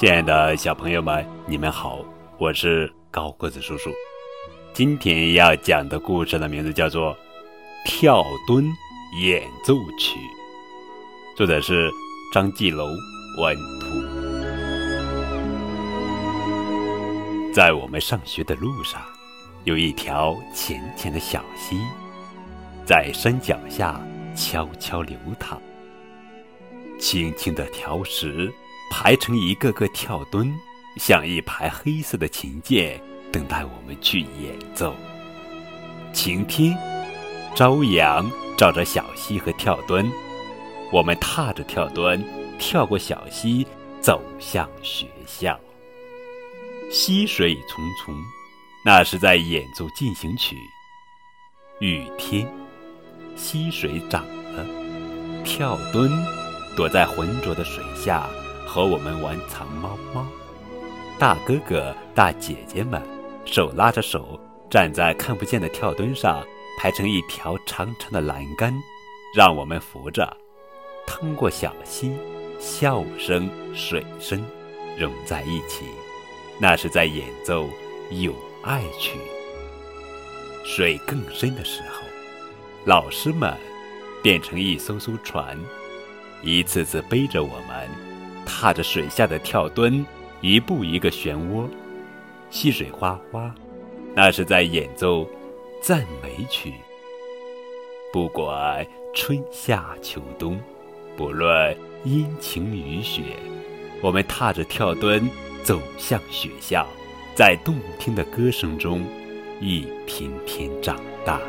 亲爱的小朋友们，你们好，我是高个子叔叔。今天要讲的故事的名字叫做《跳蹲演奏曲》，作者是张继楼，文图。在我们上学的路上，有一条浅浅的小溪，在山脚下悄悄流淌。轻轻的条石。排成一个个跳墩，像一排黑色的琴键，等待我们去演奏。晴天，朝阳照着小溪和跳墩，我们踏着跳墩，跳过小溪，走向学校。溪水淙淙，那是在演奏进行曲。雨天，溪水涨了，跳墩躲在浑浊的水下。和我们玩藏猫猫，大哥哥、大姐姐们手拉着手，站在看不见的跳墩上，排成一条长长的栏杆，让我们扶着，趟过小溪，笑声、水声融在一起，那是在演奏友爱曲。水更深的时候，老师们变成一艘艘船，一次次背着我们。踏着水下的跳墩，一步一个漩涡，溪水哗哗，那是在演奏赞美曲。不管春夏秋冬，不论阴晴雨雪，我们踏着跳墩走向学校，在动听的歌声中，一天天长大。